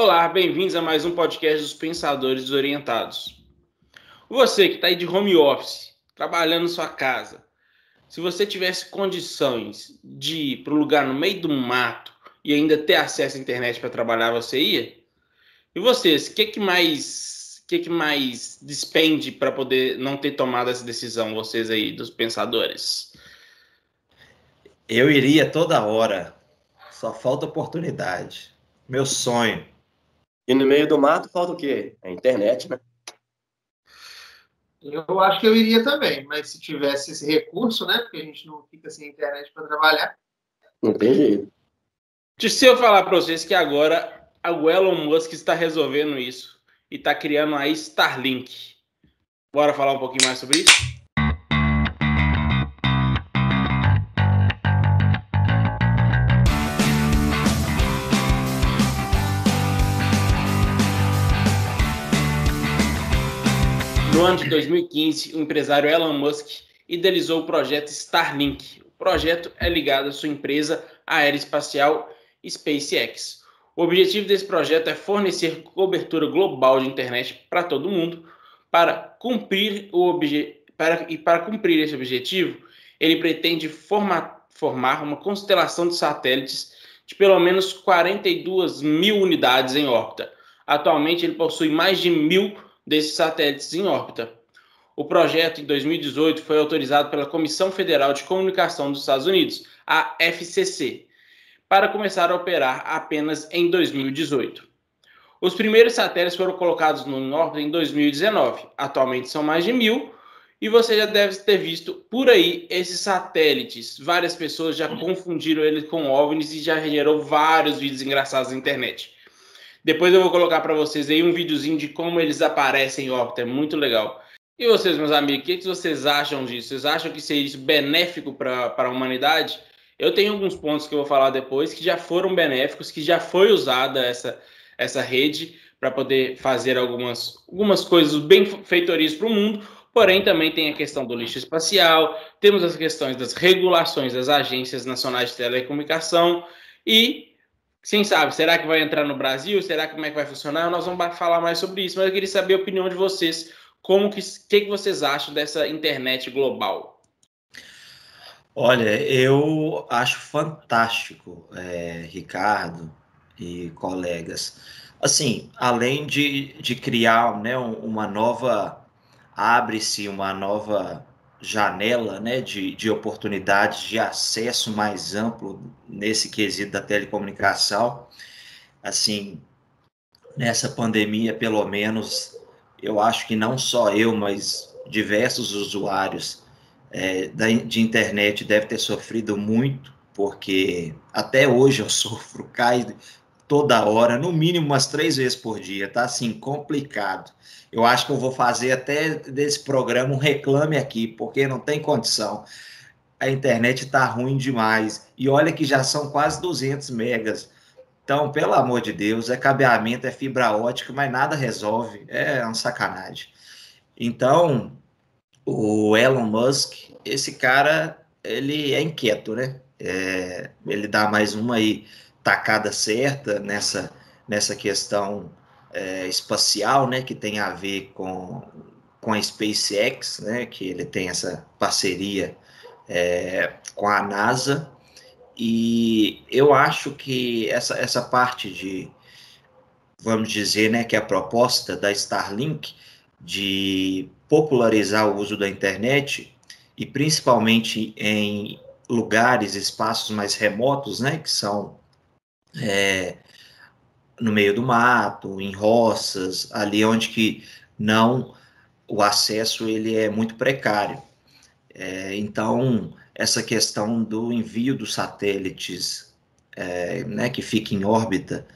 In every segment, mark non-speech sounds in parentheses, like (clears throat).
Olá, bem-vindos a mais um podcast dos Pensadores Desorientados. Você que está aí de home office, trabalhando em sua casa, se você tivesse condições de ir para um lugar no meio do mato e ainda ter acesso à internet para trabalhar, você ia? E vocês, o que, que mais que, que mais despende para poder não ter tomado essa decisão, vocês aí, dos pensadores? Eu iria toda hora, só falta oportunidade. Meu sonho. E no meio do mato falta o quê? A internet, né? Eu acho que eu iria também, mas se tivesse esse recurso, né? Porque a gente não fica sem internet para trabalhar. Não tem jeito. Se eu falar para vocês que agora o Elon Musk está resolvendo isso e está criando a Starlink. Bora falar um pouquinho mais sobre isso? Ano de 2015, o empresário Elon Musk idealizou o projeto Starlink. O projeto é ligado à sua empresa aeroespacial SpaceX. O objetivo desse projeto é fornecer cobertura global de internet para todo mundo. Para cumprir o obje... para... e para cumprir esse objetivo, ele pretende formar, formar uma constelação de satélites de pelo menos 42 mil unidades em órbita. Atualmente, ele possui mais de mil desses satélites em órbita. O projeto, em 2018, foi autorizado pela Comissão Federal de Comunicação dos Estados Unidos, a FCC, para começar a operar apenas em 2018. Os primeiros satélites foram colocados no órbita em 2019. Atualmente são mais de mil. E você já deve ter visto por aí esses satélites. Várias pessoas já confundiram eles com OVNIs e já gerou vários vídeos engraçados na internet. Depois eu vou colocar para vocês aí um videozinho de como eles aparecem em órbita, é muito legal. E vocês, meus amigos, o que, que vocês acham disso? Vocês acham que seria isso benéfico para a humanidade? Eu tenho alguns pontos que eu vou falar depois que já foram benéficos, que já foi usada essa, essa rede para poder fazer algumas, algumas coisas bem feitorias para o mundo, porém também tem a questão do lixo espacial, temos as questões das regulações das agências nacionais de telecomunicação e quem sabe, será que vai entrar no Brasil? Será que como é que vai funcionar? Nós vamos falar mais sobre isso, mas eu queria saber a opinião de vocês. Como que, que, que vocês acham dessa internet global? Olha, eu acho fantástico, é, Ricardo e colegas. Assim, além de, de criar né, uma nova, abre-se uma nova janela né, de, de oportunidades de acesso mais amplo nesse quesito da telecomunicação. Assim, nessa pandemia, pelo menos, eu acho que não só eu, mas diversos usuários é, da, de internet devem ter sofrido muito, porque até hoje eu (laughs) sofro, cai toda hora, no mínimo umas três vezes por dia, tá assim, complicado. Eu acho que eu vou fazer até desse programa um reclame aqui, porque não tem condição. A internet está ruim demais. E olha que já são quase 200 megas. Então, pelo amor de Deus, é cabeamento, é fibra ótica, mas nada resolve. É uma sacanagem. Então, o Elon Musk, esse cara, ele é inquieto, né? É, ele dá mais uma aí tacada certa nessa, nessa questão é, espacial, né, que tem a ver com, com a SpaceX, né, que ele tem essa parceria é, com a NASA, e eu acho que essa, essa parte de, vamos dizer, né, que a proposta da Starlink de popularizar o uso da internet, e principalmente em lugares, espaços mais remotos, né, que são é, no meio do mato, em roças, ali onde que não o acesso ele é muito precário. É, então essa questão do envio dos satélites, é, né, que fica em órbita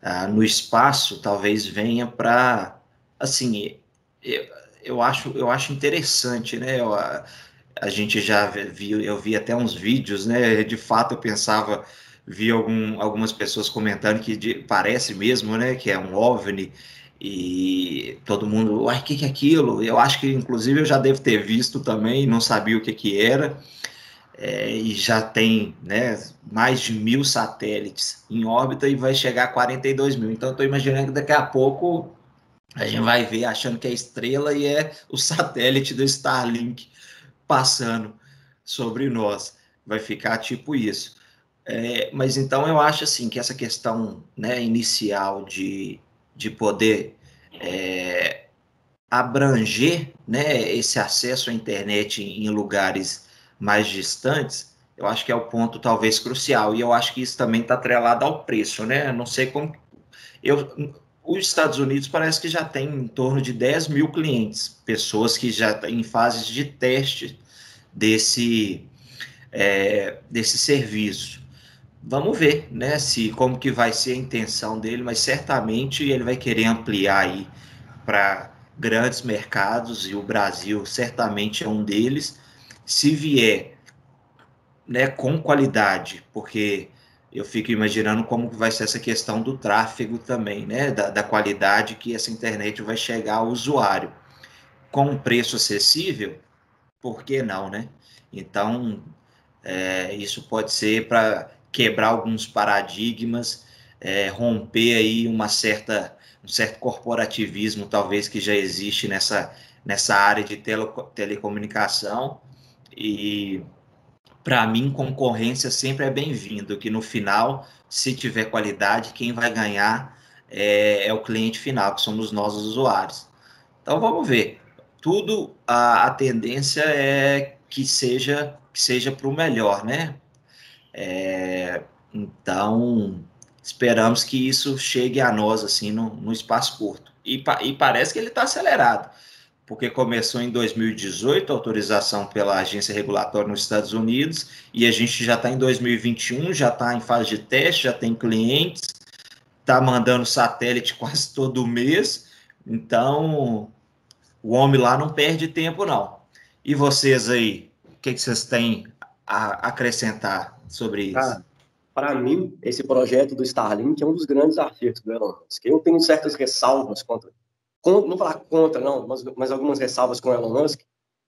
ah, no espaço, talvez venha para assim, eu, eu, acho eu acho interessante, né? Eu, a, a gente já viu, eu vi até uns vídeos, né? De fato eu pensava vi algum, algumas pessoas comentando que de, parece mesmo, né, que é um OVNI, e todo mundo, uai, o que, que é aquilo? Eu acho que, inclusive, eu já devo ter visto também, não sabia o que, que era. é, e já tem né, mais de mil satélites em órbita e vai chegar a 42 mil. Então, estou imaginando que daqui a pouco a gente vai ver achando que é estrela e é o satélite do Starlink passando sobre nós. Vai ficar tipo isso. É, mas então eu acho assim que essa questão né, inicial de, de poder é, abranger né, esse acesso à internet em lugares mais distantes, eu acho que é o ponto talvez crucial. E eu acho que isso também está atrelado ao preço, né? Não sei como. Eu, os Estados Unidos parece que já tem em torno de 10 mil clientes, pessoas que já estão em fases de teste desse, é, desse serviço. Vamos ver, né, se como que vai ser a intenção dele, mas certamente ele vai querer ampliar aí para grandes mercados e o Brasil certamente é um deles. Se vier, né, com qualidade, porque eu fico imaginando como vai ser essa questão do tráfego também, né? Da, da, qualidade que essa internet vai chegar ao usuário. Com um preço acessível, por que não, né? Então, é, isso pode ser para quebrar alguns paradigmas, é, romper aí uma certa, um certo corporativismo, talvez, que já existe nessa, nessa área de tele, telecomunicação. E para mim, concorrência sempre é bem-vindo, que no final, se tiver qualidade, quem vai ganhar é, é, o cliente final, que somos nós os usuários. Então vamos ver. Tudo a, a tendência é que seja que seja para o melhor, né? É, então esperamos que isso chegue a nós assim no, no espaço curto. E, e parece que ele está acelerado porque começou em 2018 a autorização pela agência regulatória nos Estados Unidos e a gente já está em 2021, já está em fase de teste, já tem clientes, está mandando satélite (laughs) quase todo mês, então o homem lá não perde tempo não. E vocês aí, o que, que vocês têm a acrescentar sobre isso? Ah, Para mim, esse projeto do Starlink é um dos grandes acertos do Elon Musk. Eu tenho certas ressalvas contra não falar contra, não, mas, mas algumas ressalvas com o Elon Musk.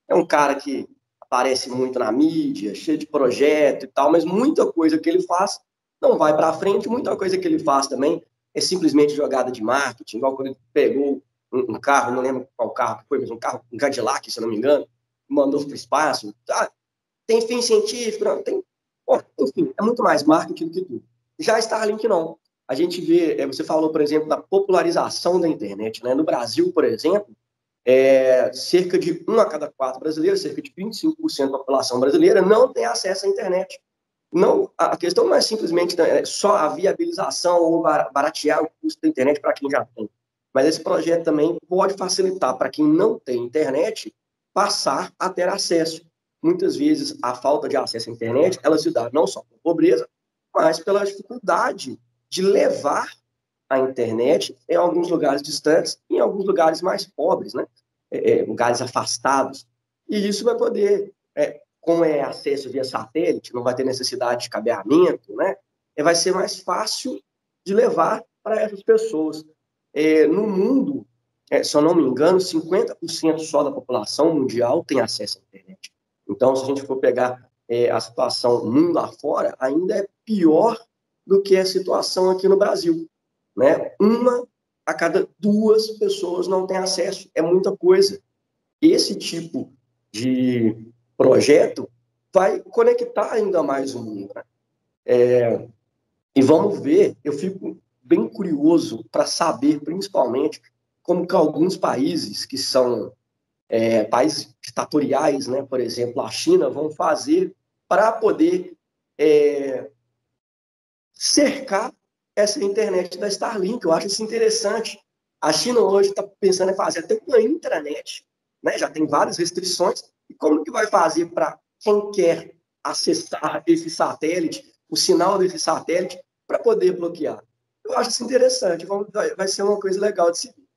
É um cara que aparece muito na mídia, cheio de projeto e tal, mas muita coisa que ele faz não vai para frente, muita coisa que ele faz também é simplesmente jogada de marketing, igual quando ele pegou um, um carro, não lembro qual carro foi, mas um carro, um Cadillac, se não me engano, mandou para o espaço. Ah, tem fim científico, não, tem. Bom, enfim, é muito mais marketing do que tudo. Já Starlink não a gente vê, é, você falou, por exemplo, da popularização da internet. Né? No Brasil, por exemplo, é, cerca de um a cada quatro brasileiros, cerca de 25% da população brasileira, não tem acesso à internet. Não, a questão não é simplesmente né, é só a viabilização ou baratear o custo da internet para quem já tem. Mas esse projeto também pode facilitar para quem não tem internet passar a ter acesso. Muitas vezes a falta de acesso à internet ela se dá não só por pobreza, mas pela dificuldade de levar a internet em alguns lugares distantes em alguns lugares mais pobres, né? É, é, lugares afastados. E isso vai poder, é, como é acesso via satélite, não vai ter necessidade de cabeamento, né? É, vai ser mais fácil de levar para essas pessoas. É, no mundo, é, se eu não me engano, 50% só da população mundial tem acesso à internet. Então, se a gente for pegar é, a situação mundo afora, ainda é pior do que a situação aqui no Brasil. Né? Uma a cada duas pessoas não tem acesso, é muita coisa. Esse tipo de projeto vai conectar ainda mais o mundo. Né? É, e vamos ver, eu fico bem curioso para saber, principalmente, como que alguns países que são é, países ditatoriais, né, por exemplo, a China, vão fazer para poder é, cercar essa internet da Starlink. Eu acho isso interessante. A China hoje está pensando em fazer até uma intranet, né? já tem várias restrições. E como que vai fazer para quem quer acessar esse satélite, o sinal desse satélite, para poder bloquear? Eu acho isso interessante, vai ser uma coisa legal de se ver.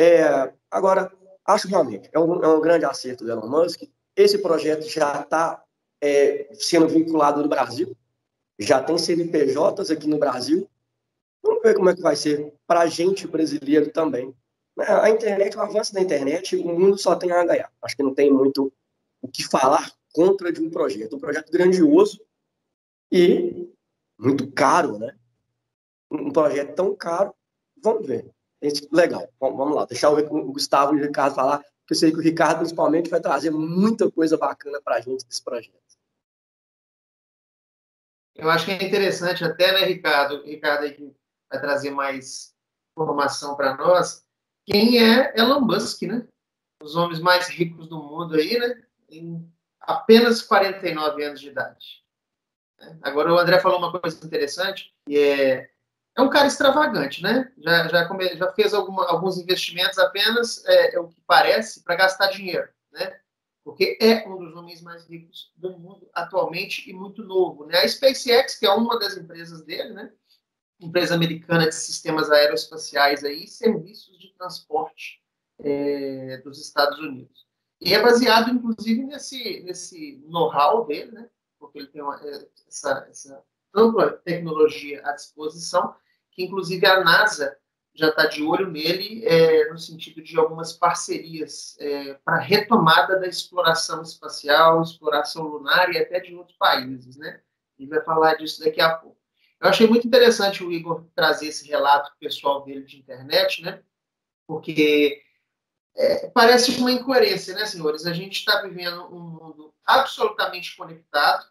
É, agora, acho realmente, é um, é um, grande acerto do Elon Musk. Esse projeto já está é, sendo vinculado no Brasil, já tem CNPJs aqui no Brasil. Vamos ver como é que vai ser para a gente brasileiro também. Né, a internet, o avanço da internet, o mundo só tem a ganhar. Acho que não tem muito o que falar contra de um projeto, um projeto grandioso e muito caro, né? Um projeto tão caro, vamos ver. Legal, vamos lá, deixar o Gustavo e o Ricardo falar, porque eu sei que o Ricardo, principalmente, vai trazer muita coisa bacana para a gente desse projeto. Eu acho que é interessante até, né, Ricardo? Ricardo aí vai trazer mais informação para nós. Quem é Elon Musk, né? Os homens mais ricos do mundo aí, né? Em apenas 49 anos de idade. Agora o André falou uma coisa interessante, e é é um cara extravagante, né? Já, já, come, já fez alguma, alguns investimentos apenas, é, é o que parece, para gastar dinheiro, né? Porque é um dos homens mais ricos do mundo atualmente e muito novo, né? A SpaceX, que é uma das empresas dele, né? Empresa americana de sistemas aeroespaciais aí, serviços de transporte é, dos Estados Unidos. E é baseado, inclusive, nesse, nesse know-how dele, né? Porque ele tem uma, é, essa, essa ampla tecnologia à disposição que inclusive a NASA já está de olho nele é, no sentido de algumas parcerias é, para retomada da exploração espacial, exploração lunar e até de outros países, né? Gente vai falar disso daqui a pouco. Eu achei muito interessante o Igor trazer esse relato pessoal dele de internet, né? Porque é, parece uma incoerência, né, senhores? A gente está vivendo um mundo absolutamente conectado,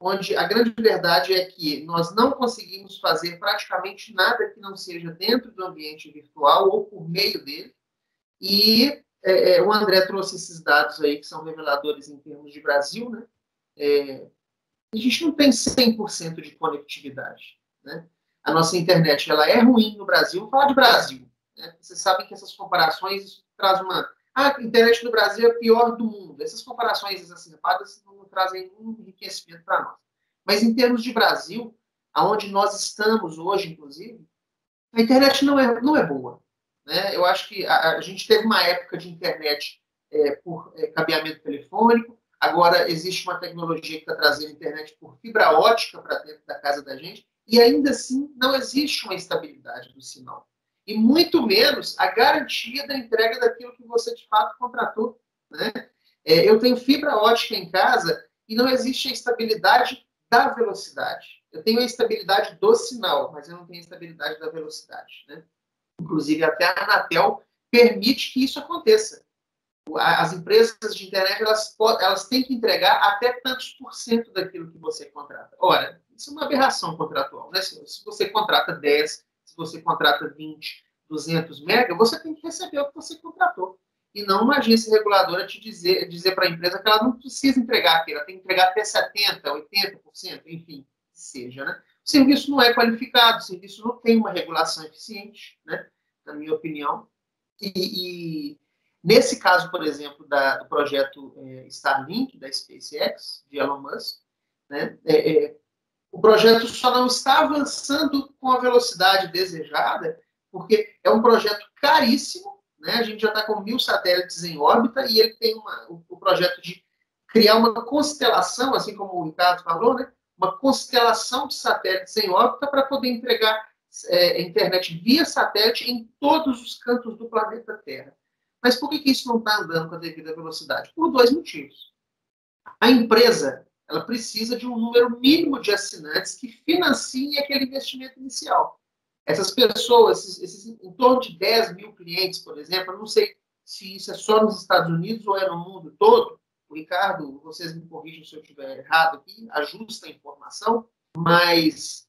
onde a grande verdade é que nós não conseguimos fazer praticamente nada que não seja dentro do ambiente virtual ou por meio dele. E é, é o André trouxe esses dados aí que são reveladores em termos de Brasil, né? É, a gente não tem 100% de conectividade, né? A nossa internet ela é ruim no Brasil. Vou falar de Brasil. Né? Vocês sabem que essas comparações traz uma a internet no Brasil é a pior do mundo. Essas comparações exacerbadas não trazem um enriquecimento para nós. Mas em termos de Brasil, aonde nós estamos hoje, inclusive, a internet não é, não é boa. Né? Eu acho que a, a gente teve uma época de internet é, por é, cabeamento telefônico, agora existe uma tecnologia que está trazendo internet por fibra ótica para dentro da casa da gente, e ainda assim não existe uma estabilidade do sinal e muito menos a garantia da entrega daquilo que você de fato contratou. Né? É, eu tenho fibra ótica em casa e não existe a estabilidade da velocidade. Eu tenho a estabilidade do sinal, mas eu não tenho a estabilidade da velocidade. Né? Inclusive, até a Anatel permite que isso aconteça. As empresas de internet elas, elas têm que entregar até tantos por cento daquilo que você contrata. Ora, isso é uma aberração contratual. Né? Se você contrata 10, se você contrata 20, 200 mega, você tem que receber o que você contratou. E não uma agência reguladora te dizer, dizer para a empresa que ela não precisa entregar aquilo, ela tem que entregar até 70%, 80%, enfim, seja. Né? O serviço não é qualificado, o serviço não tem uma regulação eficiente, né? na minha opinião. E, e nesse caso, por exemplo, da, do projeto é, Starlink, da SpaceX, de Elon Musk, né? É, é, o projeto só não está avançando com a velocidade desejada, porque é um projeto caríssimo, né? A gente já está com mil satélites em órbita e ele tem uma, o, o, projeto de criar uma constelação, assim como o Ricardo falou, né? Uma constelação de satélites em órbita para poder entregar é, internet via satélite em todos os cantos do planeta Terra. Mas por que, que isso não está andando com a devida velocidade? Por dois motivos. A empresa ela precisa de um número mínimo de assinantes que financiem aquele investimento inicial. Essas pessoas, esses, esses, em torno de 10 mil clientes, por exemplo, eu não sei se isso é só nos Estados Unidos ou é no mundo todo. Ricardo, vocês me corrigem se eu estiver errado aqui, ajusta a informação, mas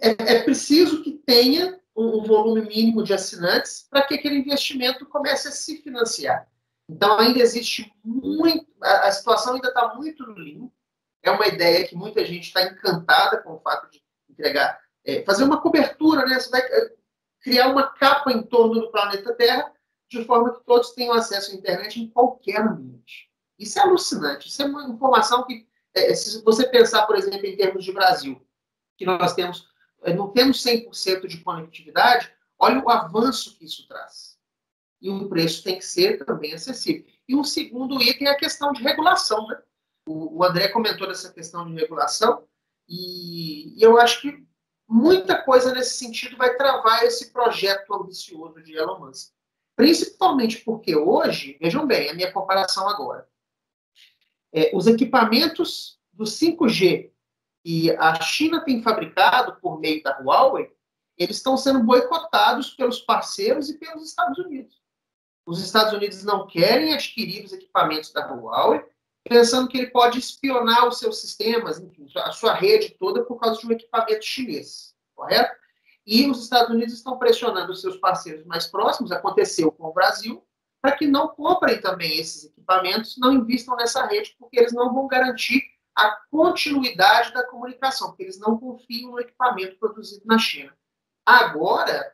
é, é preciso que tenha um, um volume mínimo de assinantes para que aquele investimento comece a se financiar. Então, ainda existe muito, a, situação ainda está muito no limbo. É uma ideia que muita gente está encantada com o fato de entregar, é, fazer uma cobertura, né? Você vai é, criar uma capa em torno do planeta Terra, de forma que todos tenham acesso à internet em qualquer ambiente. Isso é alucinante. Isso é uma informação que, é, se você pensar, por exemplo, em termos de Brasil, que nós temos, é, não temos 100% de conectividade, olha o avanço que isso traz e o preço tem que ser também acessível. E o segundo item é a questão de regulação. Né? O, o André comentou dessa questão de regulação e, e eu acho que muita coisa nesse sentido vai travar esse projeto ambicioso de Elon Musk. Principalmente porque hoje, vejam bem, a minha comparação agora. é, os equipamentos do 5G que a China tem fabricado por meio da Huawei, eles estão sendo boicotados pelos parceiros e pelos Estados Unidos. Os Estados Unidos não querem adquirir os equipamentos da Huawei, pensando que ele pode espionar os seus sistemas, a sua rede toda por causa de um equipamento chinês, correto? E os Estados Unidos estão pressionando os seus parceiros mais próximos, aconteceu com o Brasil, para que não comprem também esses equipamentos, não investam nessa rede, porque eles não vão garantir a continuidade da comunicação, porque eles não confiam no equipamento produzido na China. Agora,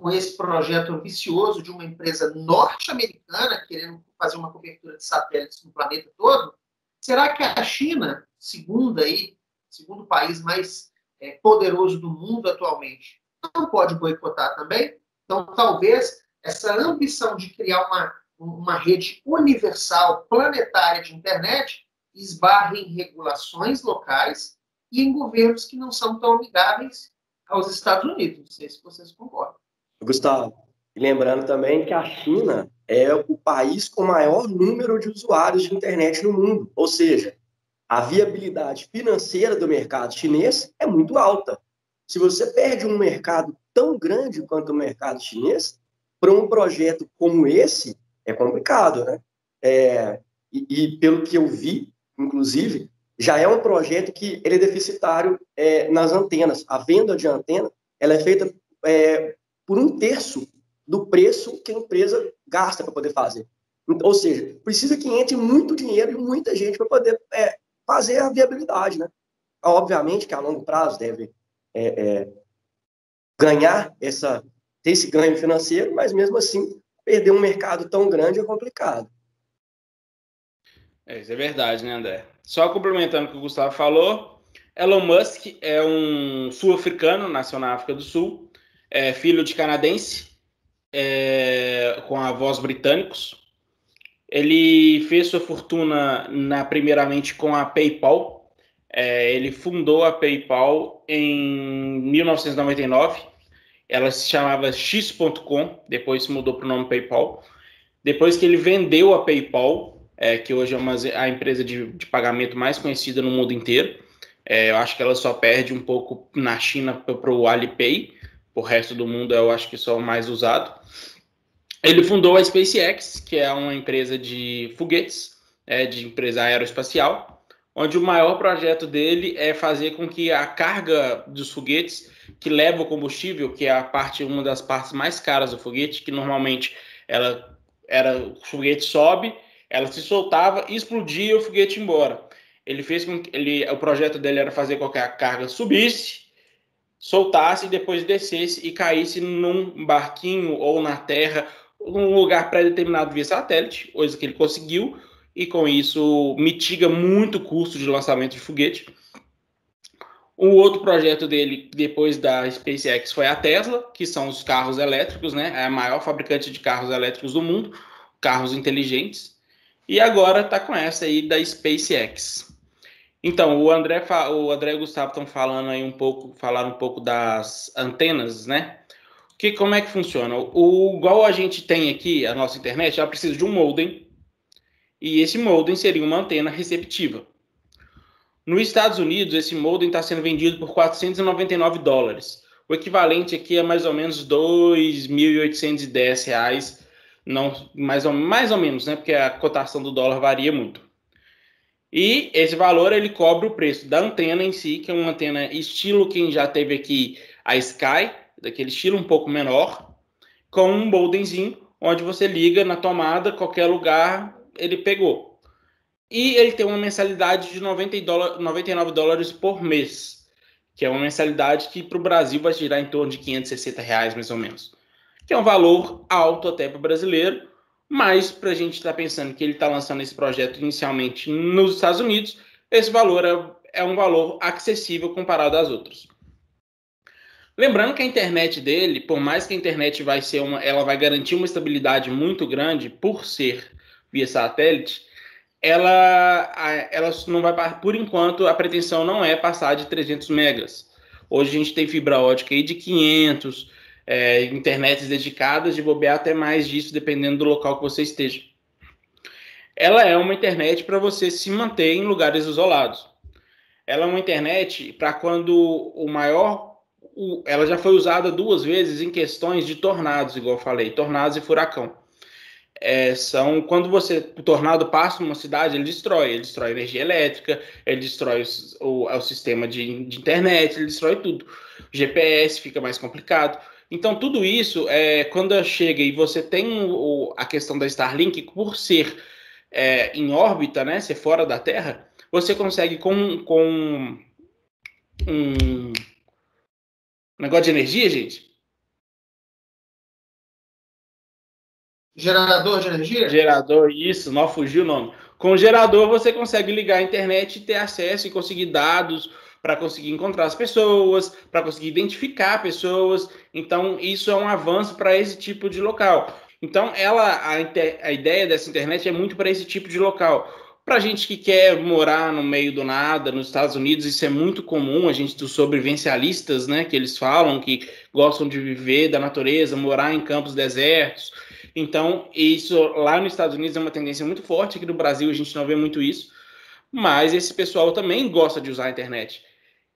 com esse projeto ambicioso de uma empresa norte-americana querendo fazer uma cobertura de satélites no planeta todo, será que a China, segundo aí, segundo país mais é, poderoso do mundo atualmente, não pode boicotar também? Então, talvez essa ambição de criar uma, uma rede universal, planetária de internet, esbarre em regulações locais e em governos que não são tão amigáveis aos Estados Unidos. Não sei se vocês concordam. Gustavo, lembrando também que a China é o país com maior número de usuários de internet no mundo, ou seja, a viabilidade financeira do mercado chinês é muito alta. Se você perde um mercado tão grande quanto o mercado chinês, para um projeto como esse, é complicado, né? É, e, e, pelo que eu vi, inclusive, já é um projeto que ele é deficitário é, nas antenas. A venda de antena ela é feita é, por um terço do preço que a empresa gasta para poder fazer. Ou seja, precisa que entre muito dinheiro e muita gente para poder é, fazer a viabilidade, né? Obviamente que a longo prazo deve é, é, ganhar essa, ter esse ganho financeiro, mas mesmo assim, perder um mercado tão grande é complicado. É, isso é verdade, né, André? Só complementando o que o Gustavo falou, Elon Musk é um sul-africano, nasceu na África do Sul, é filho de canadense, é, com avós britânicos. Ele fez sua fortuna na, primeiramente com a PayPal. É, ele fundou a PayPal em 1999. Ela se chamava X.com, depois se mudou para o nome PayPal. Depois que ele vendeu a PayPal, é, que hoje é uma, a empresa de, de pagamento mais conhecida no mundo inteiro. É, eu acho que ela só perde um pouco na China para o Alipay, o resto do mundo eu acho que só o mais usado. Ele fundou a SpaceX, que é uma empresa de foguetes, é, de empresa aeroespacial, onde o maior projeto dele é fazer com que a carga dos foguetes que leva o combustível, que é a parte uma das partes mais caras do foguete, que normalmente ela era o foguete sobe ela se soltava explodia o foguete embora. Ele fez com que ele, o projeto dele era fazer com que a carga subisse, soltasse e depois descesse e caísse num barquinho ou na terra, num lugar pré-determinado via satélite, coisa que ele conseguiu, e com isso mitiga muito o custo de lançamento de foguete. O outro projeto dele, depois da SpaceX, foi a Tesla, que são os carros elétricos, né? É a maior fabricante de carros elétricos do mundo, carros inteligentes. E agora está com essa aí da SpaceX. Então, o André, o André e o Gustavo estão falando aí um pouco, falaram um pouco das antenas, né? Que, como é que funciona? O, igual a gente tem aqui, a nossa internet, ela precisa de um modem, e esse modem seria uma antena receptiva. Nos Estados Unidos, esse modem está sendo vendido por 499 dólares. O equivalente aqui é mais ou menos 2.810 reais não mais ou, mais ou menos, né? Porque a cotação do dólar varia muito. E esse valor ele cobre o preço da antena em si, que é uma antena estilo quem já teve aqui a Sky, daquele estilo um pouco menor, com um modemzinho onde você liga na tomada, qualquer lugar ele pegou. E ele tem uma mensalidade de 90 dólar, 99 dólares por mês, que é uma mensalidade que para o Brasil vai girar em torno de 560 reais mais ou menos que é um valor alto até para o brasileiro, mas para a gente estar tá pensando que ele está lançando esse projeto inicialmente nos Estados Unidos, esse valor é, é um valor acessível comparado às outras. Lembrando que a internet dele, por mais que a internet vai ser uma, ela vai garantir uma estabilidade muito grande por ser via satélite, ela, ela não vai por enquanto a pretensão não é passar de 300 megas. Hoje a gente tem fibra ótica aí de 500, é, internets dedicadas, de bobear até mais disso, dependendo do local que você esteja. ela é uma internet para você se manter em lugares isolados. Ela é uma internet para quando o maior. O, ela já foi usada duas vezes em questões de tornados, igual eu falei, tornados e furacão. É, são quando você o tornado passa numa cidade, ele destrói, ele destrói energia elétrica, ele destrói o, o, o sistema de, de, internet, ele destrói tudo. O GPS fica mais complicado. Então, tudo isso, é, quando chega e você tem o, a questão da Starlink, por ser é, em órbita, né, ser fora da Terra, você consegue com, com um negócio de energia, gente. Gerador de energia? Gerador, isso, não fugiu o nome. Com gerador você consegue ligar a internet e ter acesso e conseguir dados para conseguir encontrar as pessoas, para conseguir identificar pessoas. Então, isso é um avanço para esse tipo de local. Então, ela a, a ideia dessa internet é muito para esse tipo de local. Para gente que quer morar no meio do nada, nos Estados Unidos, isso é muito comum. A gente dos sobrevivencialistas, né, que eles falam que gostam de viver da natureza, morar em campos desertos. Então, isso lá nos Estados Unidos é uma tendência muito forte. Aqui no Brasil a gente não vê muito isso. Mas esse pessoal também gosta de usar a internet.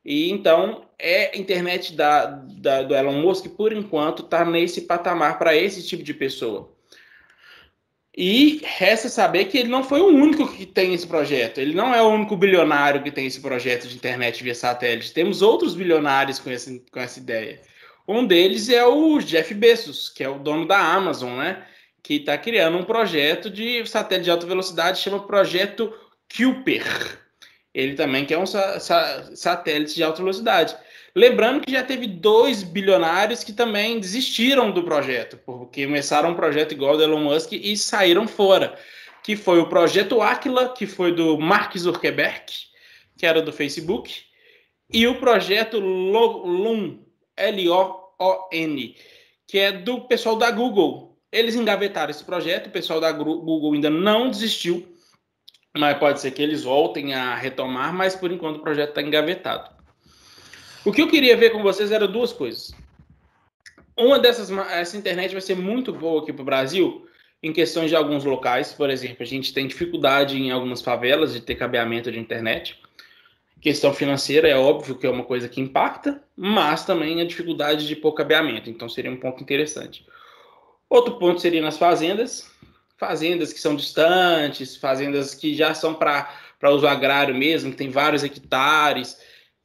E então é a internet da, da, do Elon Musk, por enquanto, está nesse patamar para esse tipo de pessoa. E resta saber que ele não foi o único que tem esse projeto. Ele não é o único bilionário que tem esse projeto de internet via satélite. Temos outros bilionários com, esse, com essa ideia. Um deles é o Jeff Bezos, que é o dono da Amazon, né? Que está criando um projeto de satélite de alta velocidade, chama Projeto Kuiper. Ele também quer um sa sa satélite de alta velocidade. Lembrando que já teve dois bilionários que também desistiram do projeto, porque começaram um projeto igual ao do Elon Musk e saíram fora. Que foi o projeto Aquila, que foi do Mark Zuckerberg, que era do Facebook, e o projeto Loon, L-O-O-N, que é do pessoal da Google. Eles engavetaram esse projeto, o pessoal da Google ainda não desistiu, mas pode ser que eles voltem a retomar, mas por enquanto o projeto está engavetado. O que eu queria ver com vocês era duas coisas. Uma dessas, essa internet vai ser muito boa aqui para o Brasil, em questões de alguns locais. Por exemplo, a gente tem dificuldade em algumas favelas de ter cabeamento de internet. Questão financeira é óbvio que é uma coisa que impacta, mas também a dificuldade de pôr cabeamento. Então seria um ponto interessante. Outro ponto seria nas fazendas fazendas que são distantes, fazendas que já são para uso agrário mesmo, que tem vários hectares.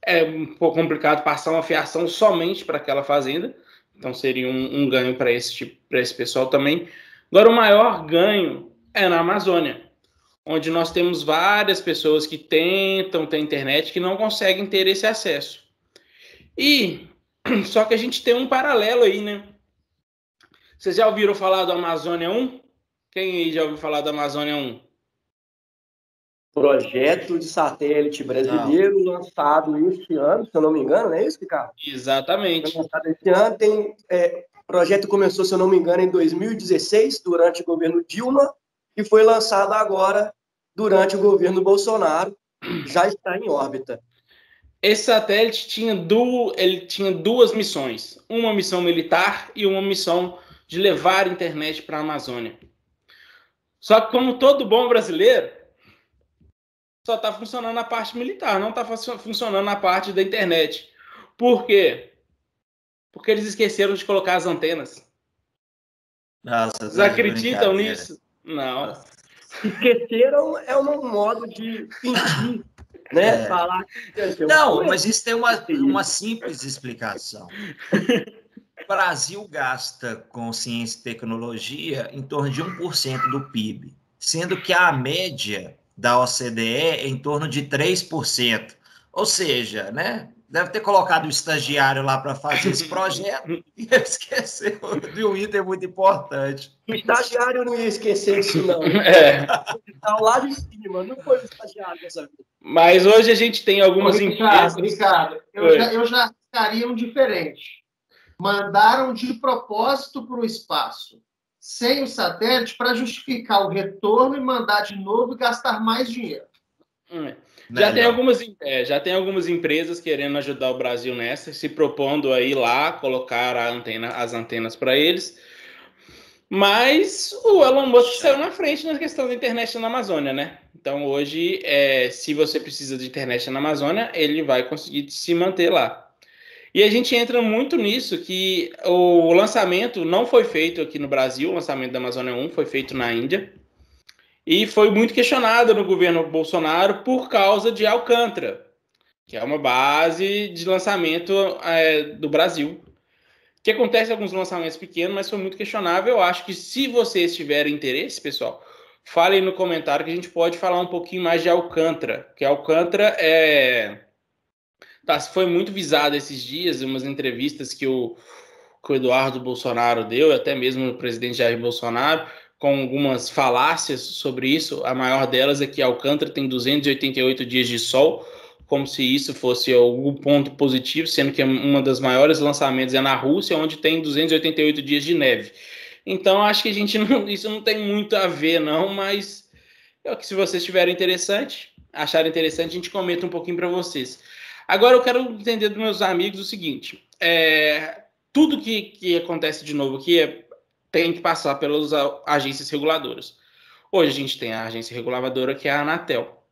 É um pouco complicado passar uma fiação somente para aquela fazenda, então seria um, um ganho para esse, tipo, esse pessoal também. Agora, o maior ganho é na Amazônia, onde nós temos várias pessoas que tentam ter internet que não conseguem ter esse acesso. E (clears throat) só que a gente tem um paralelo aí, né? Vocês já ouviram falar do Amazônia 1? Quem aí já ouviu falar da Amazônia 1? Projeto de satélite brasileiro não. lançado este ano, se eu não me engano, não é isso, Ricardo? Exatamente. Foi lançado este ano, tem, é, o projeto começou, se eu não me engano, em 2016, durante o governo Dilma, e foi lançado agora, durante o governo Bolsonaro, já está em órbita. Esse satélite tinha, du ele tinha duas missões, uma missão militar e uma missão de levar internet para a Amazônia. Só que, como todo bom brasileiro, só está funcionando na parte militar, não está funcionando na parte da internet. Por quê? Porque eles esqueceram de colocar as antenas. Nossa, Vocês acreditam nisso? Não. Esqueceram é um modo de fingir, né? É. Falar que... Não, mas isso tem uma, uma simples explicação. (laughs) O Brasil gasta com ciência e tecnologia em torno de 1% do PIB, sendo que a média da OCDE é em torno de 3%. Ou seja, né, deve ter colocado o estagiário lá para fazer esse projeto e esqueceu de um item muito importante. O estagiário não ia esquecer isso, não. (laughs) É. Está lá de cima, não foi o estagiário dessa vez. Mas hoje a gente tem algumas Ô, Ricardo, empresas. Ricardo, eu já, eu já estaria um diferente mandaram de propósito para o espaço, sem o satélite, para justificar o retorno e mandar de novo e gastar mais dinheiro. Hum. Já tem, algumas, é, já tem algumas empresas querendo ajudar o Brasil nessa, se propondo a ir lá colocar antena, as antenas para eles. Mas o Elon Musk saiu na frente na questão da internet na Amazônia, né? Então hoje, é, se você precisa de internet na Amazônia, ele vai conseguir se manter lá. E a gente entra muito nisso que o lançamento não foi feito aqui no Brasil, o lançamento da Amazônia 1 foi feito na Índia. E foi muito questionado no governo Bolsonaro por causa de Alcântara, que é uma base de lançamento é, do Brasil que acontece alguns lançamentos pequenos, mas foi muito questionável. Eu acho que se vocês tiverem interesse, pessoal, falem no comentário que a gente pode falar um pouquinho mais de Alcântara, que Alcântara é tá, foi muito visado esses dias, umas entrevistas que o, que o Eduardo Bolsonaro deu, até mesmo o presidente Jair Bolsonaro, com algumas falácias sobre isso. A maior delas é que Alcântara tem 288 dias de sol, como se isso fosse algum ponto positivo, sendo que uma das maiores lançamentos é na Rússia, onde tem 288 dias de neve. Então, acho que a gente (laughs) não, isso não tem muito a ver, não, mas é que se vocês tiverem interessante, acharem interessante, a gente comenta um pouquinho para vocês. Agora eu quero entender dos meus amigos o seguinte: é, tudo que, que acontece de novo aqui é, tem que passar pelas agências reguladoras. Hoje a gente tem a agência reguladora que é a Anatel.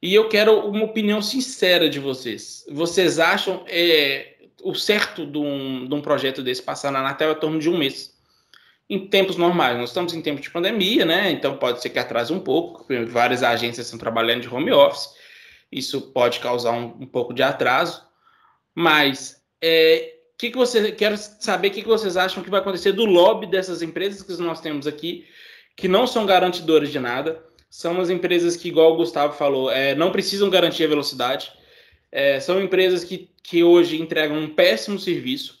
E eu quero uma opinião sincera de vocês. Vocês acham é, o certo de um, de um projeto desse passar na Anatel é em torno de um mês? Em tempos normais, nós estamos em tempo de pandemia, né? Então pode ser que atrase um pouco. Várias agências estão trabalhando de home office. Isso pode causar um, um pouco de atraso. Mas é, que que você quero saber o que, que vocês acham que vai acontecer do lobby dessas empresas que nós temos aqui, que não são garantidoras de nada são as empresas que, igual o Gustavo falou, é, não precisam garantir a velocidade. É, são empresas que, que hoje entregam um péssimo serviço,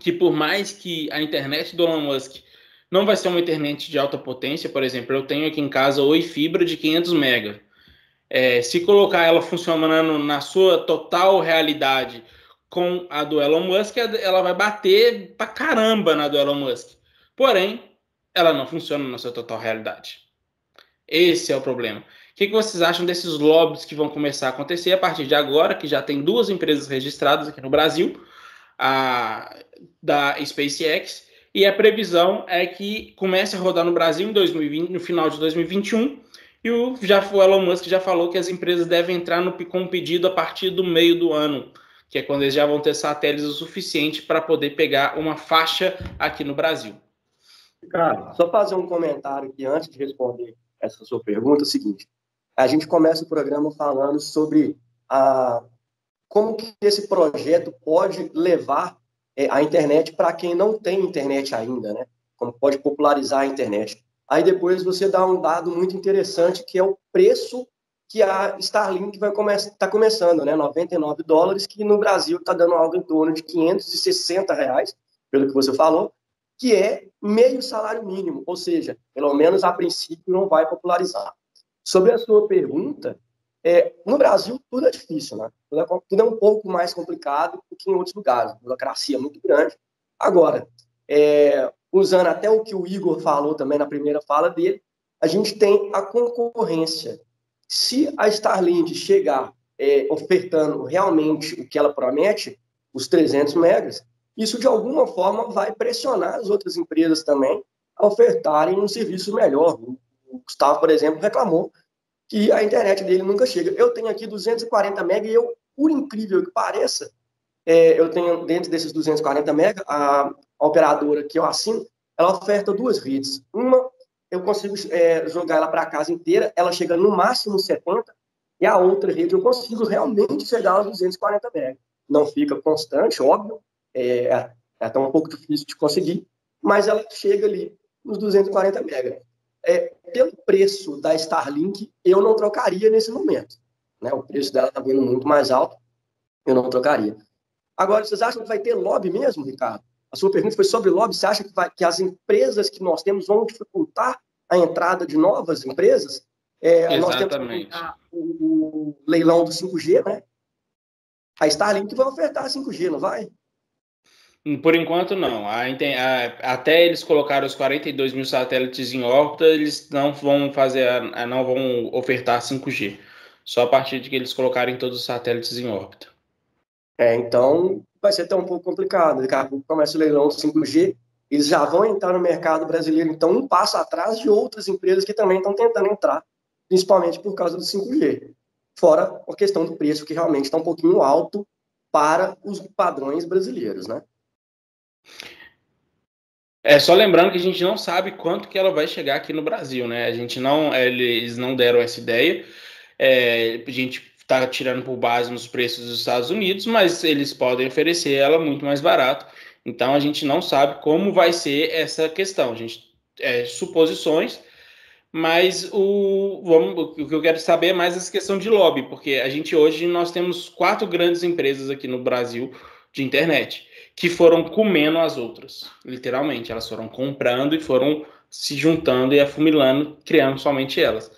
que por mais que a internet do Elon Musk não vai ser uma internet de alta potência, por exemplo, eu tenho aqui em casa Oi Fibra de 500 MB. É, se colocar ela funcionando na sua total realidade com a do Elon Musk, ela vai bater pra caramba na do Elon Musk. Porém, ela não funciona na sua total realidade. Esse é o problema. O que, vocês acham desses lobbies que vão começar a acontecer a partir de agora, que já tem duas empresas registradas aqui no Brasil, a da SpaceX, e a previsão é que comece a rodar no Brasil em 2020, no final de 2021, e o, já, o Elon Musk já falou que as empresas devem entrar no, com um pedido a partir do meio do ano, que é quando eles já vão ter satélites o suficiente para poder pegar uma faixa aqui no Brasil. Cara, só fazer um comentário aqui antes de responder essa sua pergunta é o seguinte: a gente começa o programa falando sobre a, como que esse projeto pode levar é, a internet para quem não tem internet ainda, né? Como pode popularizar a internet. Aí depois você dá um dado muito interessante que é o preço que a Starlink vai está começando, né? 99 dólares, que no Brasil está dando algo em torno de 560 reais, pelo que você falou que é meio salário mínimo, ou seja, pelo menos a princípio não vai popularizar. Sobre a sua pergunta, é, no Brasil tudo é difícil, né? Tudo é, tudo é, um pouco mais complicado do que em outros lugares, burocracia é muito grande. Agora, é, usando até o que o Igor falou também na primeira fala dele, a gente tem a concorrência. Se a Starlink chegar é, ofertando realmente o que ela promete, os 300 megas, isso, de alguma forma, vai pressionar as outras empresas também a ofertarem um serviço melhor. O Gustavo, por exemplo, reclamou que a internet dele nunca chega. Eu tenho aqui 240 MB e eu, por incrível que pareça, é, eu tenho dentro desses 240 MB, a, operadora que eu assino, ela oferta duas redes. Uma, eu consigo é, jogar ela para a casa inteira, ela chega no máximo 70, e a outra rede eu consigo realmente chegar aos 240 MB. Não fica constante, óbvio, é, é até um pouco difícil de conseguir, mas ela chega ali nos 240 mega. É, pelo preço da Starlink, eu não trocaria nesse momento. Né? O preço dela está vindo muito mais alto, eu não trocaria. Agora, vocês acham que vai ter lobby mesmo, Ricardo? A sua pergunta foi sobre lobby. Você acha que, vai, que as empresas que nós temos vão dificultar a entrada de novas empresas? É. Nós temos o, o leilão do 5G, né? A Starlink vai ofertar 5G, não vai? Por enquanto, não. A, a, até eles colocaram os 42 mil satélites em órbita, eles não vão fazer, a, não vão ofertar 5G. Só a partir de que eles colocarem todos os satélites em órbita. É, então vai ser até um pouco complicado. Daqui a pouco começa o leilão 5G eles já vão entrar no mercado brasileiro, então, um passo atrás de outras empresas que também estão tentando entrar, principalmente por causa do 5G. Fora a questão do preço, que realmente está um pouquinho alto para os padrões brasileiros, né? É só lembrando que a gente não sabe quanto que ela vai chegar aqui no Brasil, né? A gente não, eles não deram essa ideia. É, a gente está tirando por base nos preços dos Estados Unidos, mas eles podem oferecer ela muito mais barato. Então a gente não sabe como vai ser essa questão. A gente é, suposições, mas o, vamos, o que eu quero saber é mais essa questão de lobby, porque a gente hoje nós temos quatro grandes empresas aqui no Brasil de internet que foram comendo as outras, literalmente. Elas foram comprando e foram se juntando e afumilando, criando somente elas.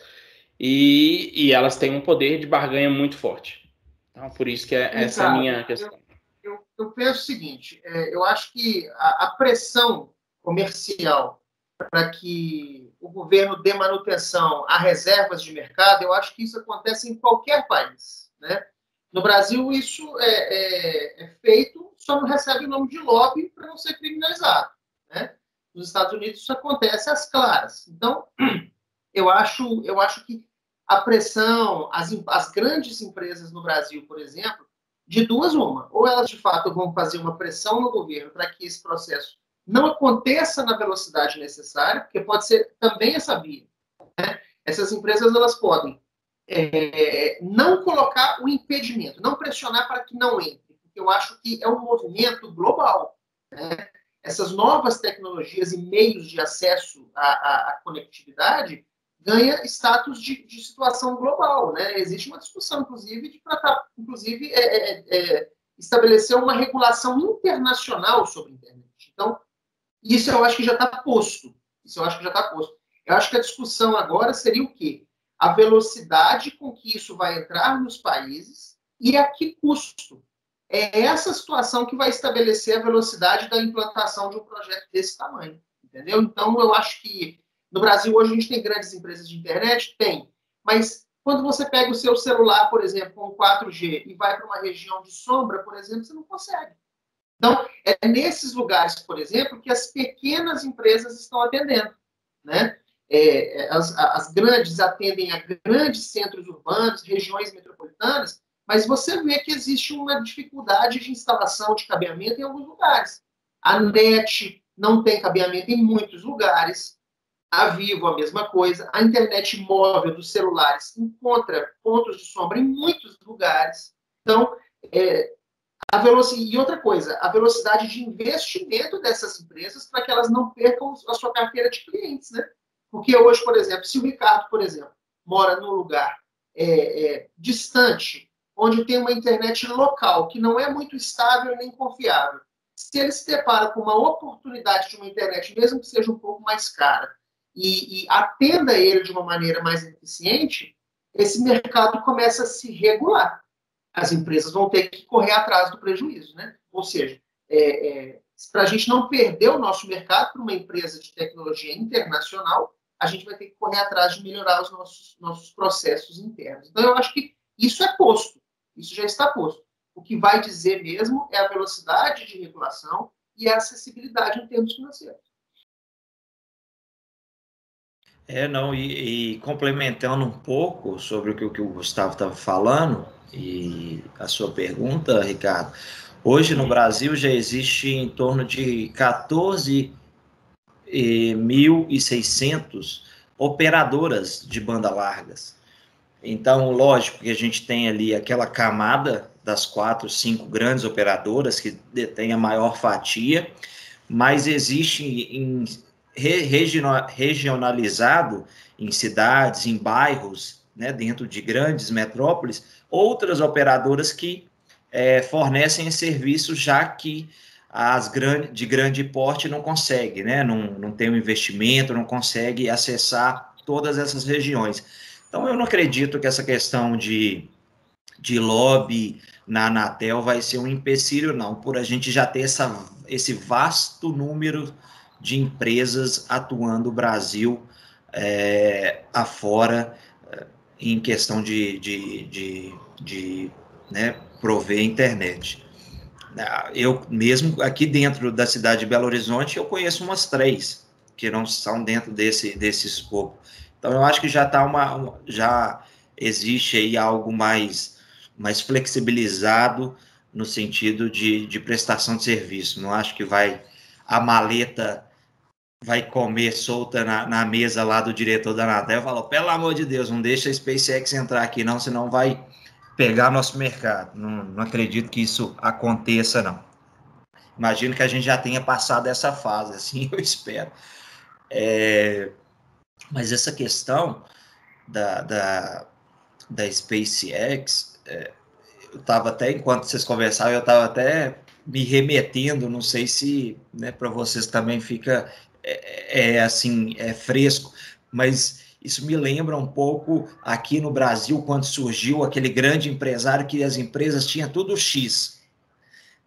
E, e elas têm um poder de barganha muito forte. Então, por isso que é, essa é a minha questão. Eu, eu, eu penso o seguinte: é, eu acho que a, a pressão comercial para que o governo dê manutenção a reservas de mercado, eu acho que isso acontece em qualquer país. Né? No Brasil, isso é, é, é feito, só não recebe o nome de lobby para não ser criminalizado. Né? Nos Estados Unidos, isso acontece às claras. Então, (clears throat) eu acho, eu acho que a pressão, as, as grandes empresas no Brasil, por exemplo, de duas uma, ou elas de fato vão fazer uma pressão no governo para que esse processo não aconteça na velocidade necessária, porque pode ser também essa via. Né? Essas empresas elas podem é, não colocar o impedimento, não pressionar para que não entre, porque eu acho que é um movimento global. Né? Essas novas tecnologias e meios de acesso à, à, à conectividade ganha status de, de, situação global, né? Existe uma discussão, inclusive, de tá, inclusive é, é, é, estabelecer uma regulação internacional sobre a internet. Então, isso eu acho que já está posto. Isso eu acho que já está posto. Eu acho que a discussão agora seria o quê? a velocidade com que isso vai entrar nos países e a que custo. É essa situação que vai estabelecer a velocidade da implantação de um projeto desse tamanho, entendeu? Então, eu acho que no Brasil hoje a gente tem grandes empresas de internet? Tem. Mas quando você pega o seu celular, por exemplo, com 4G e vai para uma região de sombra, por exemplo, você não consegue. Então, é nesses lugares, por exemplo, que as pequenas empresas estão atendendo, né? É, é, as, as grandes atendem a grandes centros urbanos, regiões metropolitanas, mas você vê que existe uma dificuldade de instalação de cabeamento em alguns lugares. A NET não tem cabeamento em muitos lugares, a Vivo a mesma coisa, a internet móvel dos celulares encontra pontos de sombra em muitos lugares. Então, é, a velocidade, e outra coisa, a velocidade de investimento dessas empresas para que elas não percam a sua carteira de clientes, né? Porque hoje, por exemplo, se o Ricardo, por exemplo, mora num lugar é, é, distante, onde tem uma internet local que não é muito estável nem confiável, se ele se depara com uma oportunidade de uma internet, mesmo que seja um pouco mais cara, e, e atenda ele de uma maneira mais eficiente, esse mercado começa a se regular. As empresas vão ter que correr atrás do prejuízo, né? Ou seja, é, é, para a gente não perder o nosso mercado para uma empresa de tecnologia internacional, a gente vai ter que correr atrás de melhorar os nossos, nossos processos internos. Então, eu acho que isso é posto, isso já está posto. O que vai dizer mesmo é a velocidade de regulação e a acessibilidade em termos financeiros. É, não, e, e complementando um pouco sobre o que, o, que o Gustavo estava falando e a sua pergunta, Ricardo, hoje no Brasil já existe em torno de 14 1.600 operadoras de banda largas. Então, lógico que a gente tem ali aquela camada das quatro, cinco grandes operadoras que detêm a maior fatia, mas existe em, regionalizado em cidades, em bairros, né, dentro de grandes metrópoles, outras operadoras que é, fornecem serviços já que as grande, de grande porte não consegue, né? Não, não tem um investimento, não consegue acessar todas essas regiões. Então, eu não acredito que essa questão de, de lobby na Anatel vai ser um empecilho, não, por a gente já ter essa, esse vasto número de empresas atuando no Brasil é, afora é, em questão de, de, de, de né, prover internet. Eu mesmo aqui dentro da cidade de Belo Horizonte, eu conheço umas três que não são dentro desse, desse escopo. Então eu acho que já está uma, já existe aí algo mais, mais flexibilizado no sentido de, de prestação de serviço. Não acho que vai a maleta vai comer solta na, na mesa lá do diretor da Anatel e falou, pelo amor de Deus, não deixa a SpaceX entrar aqui não, senão vai pegar nosso mercado. Não, não acredito que isso aconteça, não. Imagino que a gente já tenha passado essa fase, (laughs) assim eu espero. É, mas essa questão da, da, da SpaceX, é, eu estava até, enquanto vocês conversavam, eu estava até me remetendo, não sei se né, para vocês também fica é, é, assim, é fresco, mas isso me lembra um pouco aqui no Brasil, quando surgiu aquele grande empresário que as empresas tinham tudo X,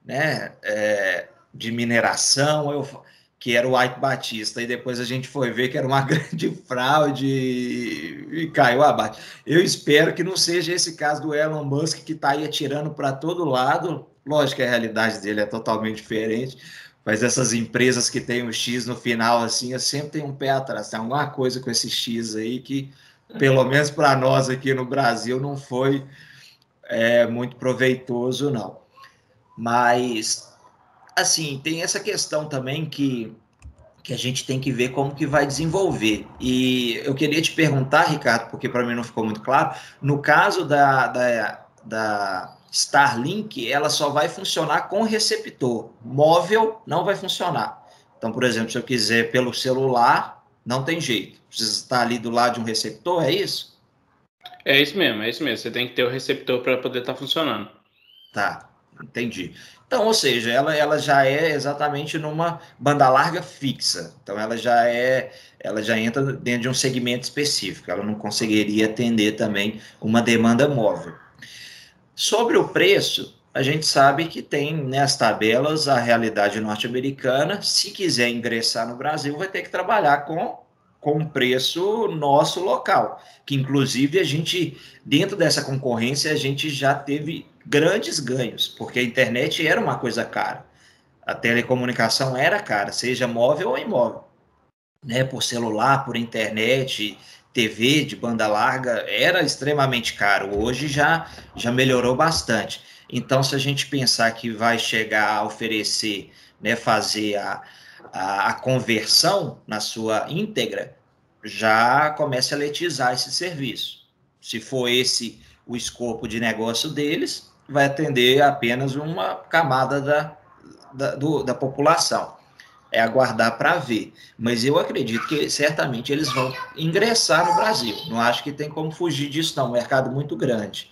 né? É, de mineração, eu, que era o Ike Batista, e depois a gente foi ver que era uma (laughs) grande fraude e caiu abaixo. Eu espero que não seja esse caso do Elon Musk que está aí atirando para todo lado. Lógico que a realidade dele é totalmente diferente, mas essas empresas que têm o X no final, assim, eu sempre tenho um pé atrás. Tem alguma coisa com esse X aí que, pelo menos para nós aqui no Brasil, não foi é, muito proveitoso, não. Mas, assim, tem essa questão também que, que a gente tem que ver como que vai desenvolver. E eu queria te perguntar, Ricardo, porque para mim não ficou muito claro, no caso da, da, da Starlink ela só vai funcionar com receptor. Móvel não vai funcionar. Então, por exemplo, se eu quiser pelo celular, não tem jeito. Precisa estar ali do lado de um receptor, é isso? É isso mesmo, é isso mesmo. Você tem que ter o receptor para poder estar tá funcionando. Tá, entendi. Então, ou seja, ela, ela já é exatamente numa banda larga fixa. Então, ela já é, ela já entra dentro de um segmento específico. Ela não conseguiria atender também uma demanda móvel. Sobre o preço, a gente sabe que tem nas tabelas a realidade norte-americana. Se quiser ingressar no Brasil, vai ter que trabalhar com com preço nosso local, que inclusive a gente dentro dessa concorrência a gente já teve grandes ganhos, porque a internet era uma coisa cara. A telecomunicação era cara, seja móvel ou imóvel, né, por celular, por internet, TV de banda larga era extremamente caro. Hoje já, já melhorou bastante. Então, se a gente pensar que vai chegar a oferecer, né, fazer a, a, a conversão na sua íntegra, já comece a letizar esse serviço. Se for esse o escopo de negócio deles, vai atender apenas uma camada da, da, do, da população é aguardar para ver. Mas eu acredito que certamente eles vão ingressar no Brasil. Não acho que tem como fugir disso, não. Um mercado muito grande.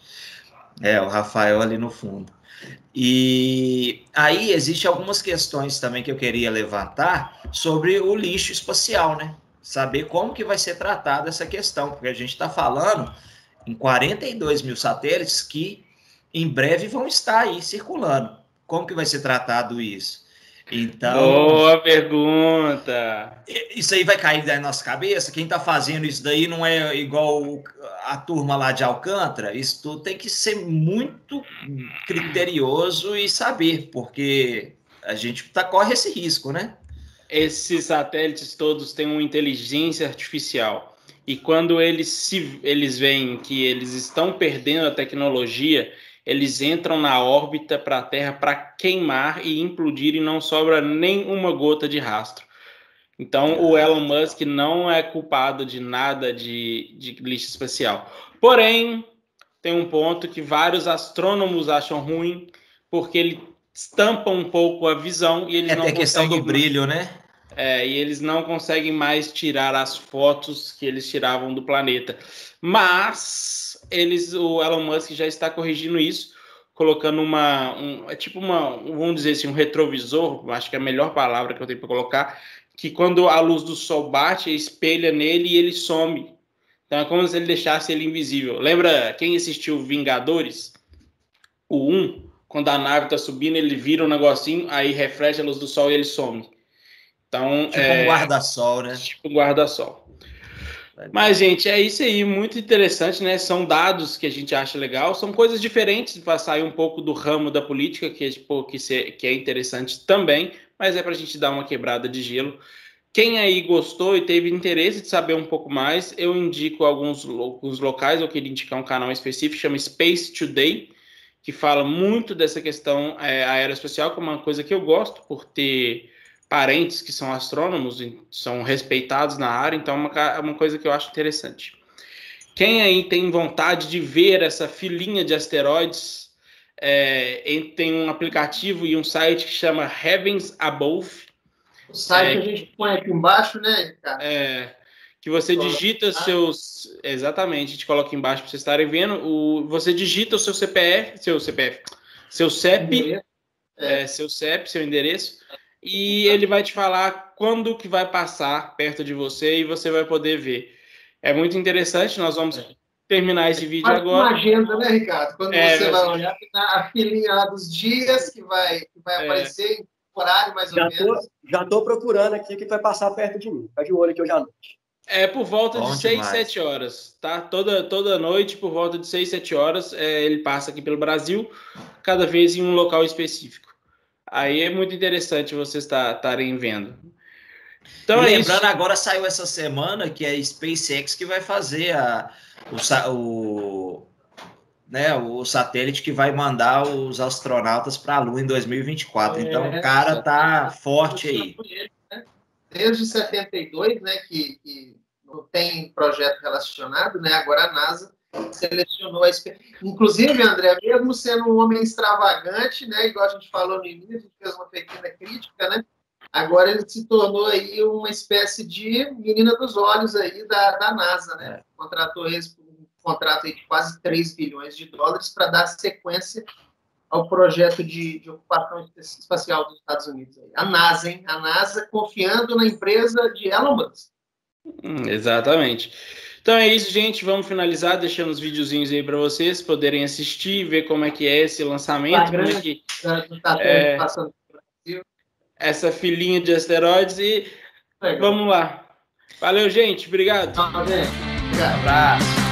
É, o Rafael ali no fundo. E aí existe algumas questões também que eu queria levantar sobre o lixo espacial, né? Saber como que vai ser tratada essa questão, porque a gente está falando em 42 mil satélites que em breve vão estar aí circulando. Como que vai ser tratado isso? Então. Boa pergunta! Isso aí vai cair da nossa cabeça? Quem está fazendo isso daí não é igual a turma lá de Alcântara? Isso tudo tem que ser muito criterioso e saber, porque a gente tá, corre esse risco, né? Esses satélites todos têm uma inteligência artificial. E quando eles, se, eles veem que eles estão perdendo a tecnologia, eles entram na órbita para a Terra para queimar e implodir e não sobra nem uma gota de rastro. Então, o Elon Musk não é culpado de nada de, de lixo espacial. Porém, tem um ponto que vários astrônomos acham ruim, porque ele estampa um pouco a visão e eles é, não É questão do brilho, né? É, e eles não conseguem mais tirar as fotos que eles tiravam do planeta. Mas eles, o Elon Musk já está corrigindo isso, colocando uma, um, é tipo uma, vamos dizer assim, um retrovisor, acho que é a melhor palavra que eu tenho para colocar, que quando a luz do sol bate, espelha nele e ele some. Então é como se ele deixasse ele invisível. Lembra quem assistiu Vingadores? O 1, quando a nave está subindo, ele vira um negocinho, aí reflete a luz do sol e ele some. Então, tipo é, um guarda-sol, né? Tipo um guarda-sol. Mas, gente, é isso aí, muito interessante, né? São dados que a gente acha legal, são coisas diferentes para sair um pouco do ramo da política, que é, tipo, que, se, que é interessante também, mas é para a gente dar uma quebrada de gelo. Quem aí gostou e teve interesse de saber um pouco mais, eu indico alguns, alguns locais, eu queria indicar um canal específico, chama Space Today, que fala muito dessa questão é, aeroespacial, que é uma coisa que eu gosto, por ter parentes que são astrônomos, são respeitados na área, então é uma, é uma coisa que eu acho interessante. Quem aí tem vontade de ver essa filinha de asteroides, é, tem um aplicativo e um site que chama Heavens Above. O site é, a gente põe aqui embaixo, né, cara? É, que você digita seus. Exatamente, a gente coloca embaixo para vocês estarem vendo. O, você digita o seu CPF, seu CPF, seu CEP, é. seu CEP, seu endereço e ele vai te falar quando que vai passar perto de você e você vai poder ver. É muito interessante, nós vamos terminar esse vídeo Faz agora. uma agenda, né, Ricardo? Quando é, você vai olhar a filinha lá dos dias que vai, que vai é. aparecer em horário mais já ou tô, menos. Já estou procurando aqui que vai passar perto de mim. Fica de olho aqui hoje à noite. É por volta Bom de 6, demais. 7 horas, tá? Toda, toda noite, por volta de 6, 7 horas, é, ele passa aqui pelo Brasil, cada vez em um local específico. Aí é muito interessante vocês estarem vendo. Então, é lembrando, isso. agora saiu essa semana que é a SpaceX que vai fazer a, o, o, né, o satélite que vai mandar os astronautas para a Lua em 2024. É, então, o cara tá forte aí. Desde 72, né, que, que não tem projeto relacionado, né, agora a NASA selecionou a Inclusive, André, mesmo sendo um homem extravagante, né, igual a gente falou no início, a gente fez uma pequena crítica, né? Agora ele se tornou aí uma espécie de menina dos olhos aí da, da NASA, né? É. Contratou eles um contrato de quase 3 bilhões de dólares para dar sequência ao projeto de, de, ocupação espacial dos Estados Unidos. A NASA, hein? A NASA confiando na empresa de Elon Musk. Hum, exatamente. Então é isso, gente. Vamos finalizar deixando os videozinhos aí para vocês poderem assistir, ver como é que é esse lançamento, como é que tá é, essa filinha de asteroides e Legal. vamos lá. Valeu, gente. Obrigado. Valeu. Obrigado. Um abraço.